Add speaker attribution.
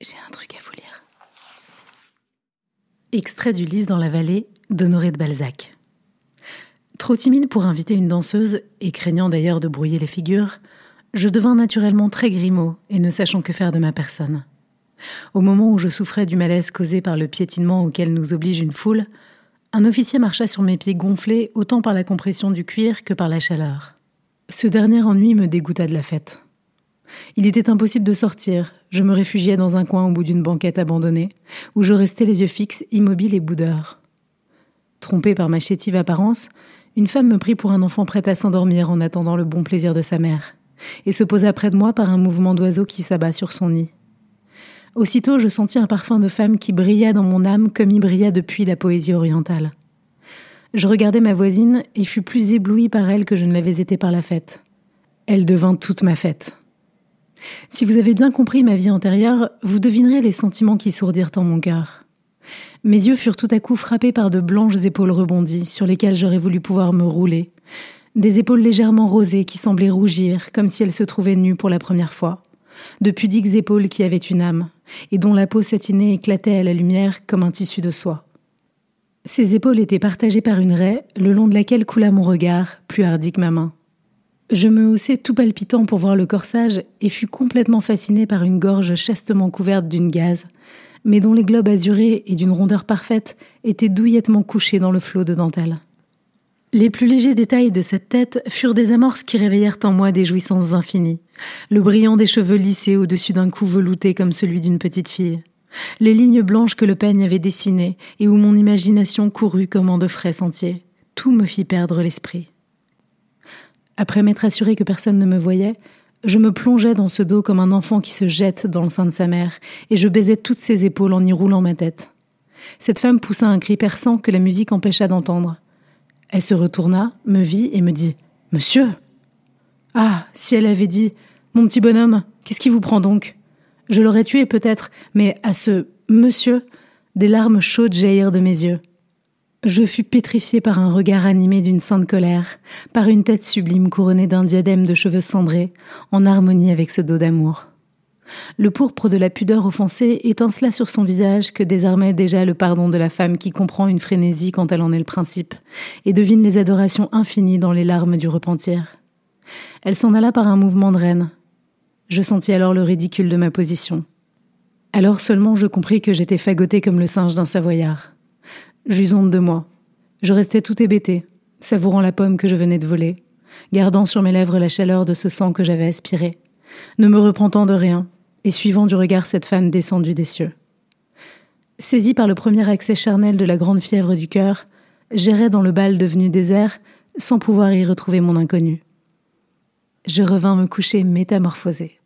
Speaker 1: J'ai un truc à vous lire.
Speaker 2: Extrait du Lys dans la vallée d'Honoré de Balzac. Trop timide pour inviter une danseuse, et craignant d'ailleurs de brouiller les figures, je devins naturellement très grimaud et ne sachant que faire de ma personne. Au moment où je souffrais du malaise causé par le piétinement auquel nous oblige une foule, un officier marcha sur mes pieds gonflés autant par la compression du cuir que par la chaleur. Ce dernier ennui me dégoûta de la fête. Il était impossible de sortir. Je me réfugiais dans un coin au bout d'une banquette abandonnée, où je restais les yeux fixes, immobile et boudeur. Trompé par ma chétive apparence, une femme me prit pour un enfant prêt à s'endormir en attendant le bon plaisir de sa mère, et se posa près de moi par un mouvement d'oiseau qui s'abat sur son nid. Aussitôt, je sentis un parfum de femme qui brilla dans mon âme comme il brilla depuis la poésie orientale. Je regardai ma voisine et fus plus ébloui par elle que je ne l'avais été par la fête. Elle devint toute ma fête. Si vous avez bien compris ma vie antérieure, vous devinerez les sentiments qui sourdirent en mon cœur. Mes yeux furent tout à coup frappés par de blanches épaules rebondies sur lesquelles j'aurais voulu pouvoir me rouler, des épaules légèrement rosées qui semblaient rougir comme si elles se trouvaient nues pour la première fois, de pudiques épaules qui avaient une âme, et dont la peau satinée éclatait à la lumière comme un tissu de soie. Ces épaules étaient partagées par une raie, le long de laquelle coula mon regard, plus hardi que ma main. Je me haussai tout palpitant pour voir le corsage et fus complètement fasciné par une gorge chastement couverte d'une gaze, mais dont les globes azurés et d'une rondeur parfaite étaient douillettement couchés dans le flot de dentelle. Les plus légers détails de cette tête furent des amorces qui réveillèrent en moi des jouissances infinies. Le brillant des cheveux lissés au-dessus d'un cou velouté comme celui d'une petite fille. Les lignes blanches que le peigne avait dessinées et où mon imagination courut comme en de frais sentiers. Tout me fit perdre l'esprit. Après m'être assuré que personne ne me voyait, je me plongeais dans ce dos comme un enfant qui se jette dans le sein de sa mère, et je baisais toutes ses épaules en y roulant ma tête. Cette femme poussa un cri perçant que la musique empêcha d'entendre. Elle se retourna, me vit et me dit Monsieur Ah, si elle avait dit Mon petit bonhomme, qu'est-ce qui vous prend donc? Je l'aurais tué peut-être, mais à ce monsieur, des larmes chaudes jaillirent de mes yeux. Je fus pétrifié par un regard animé d'une sainte colère, par une tête sublime couronnée d'un diadème de cheveux cendrés, en harmonie avec ce dos d'amour. Le pourpre de la pudeur offensée étincela sur son visage que désarmait déjà le pardon de la femme qui comprend une frénésie quand elle en est le principe, et devine les adorations infinies dans les larmes du repentir. Elle s'en alla par un mouvement de reine. Je sentis alors le ridicule de ma position. Alors seulement je compris que j'étais fagoté comme le singe d'un savoyard. J'eus honte de moi. Je restais tout hébété, savourant la pomme que je venais de voler, gardant sur mes lèvres la chaleur de ce sang que j'avais aspiré, ne me repentant de rien, et suivant du regard cette femme descendue des cieux. Saisi par le premier accès charnel de la grande fièvre du cœur, j'errais dans le bal devenu désert, sans pouvoir y retrouver mon inconnu. Je revins me coucher métamorphosé.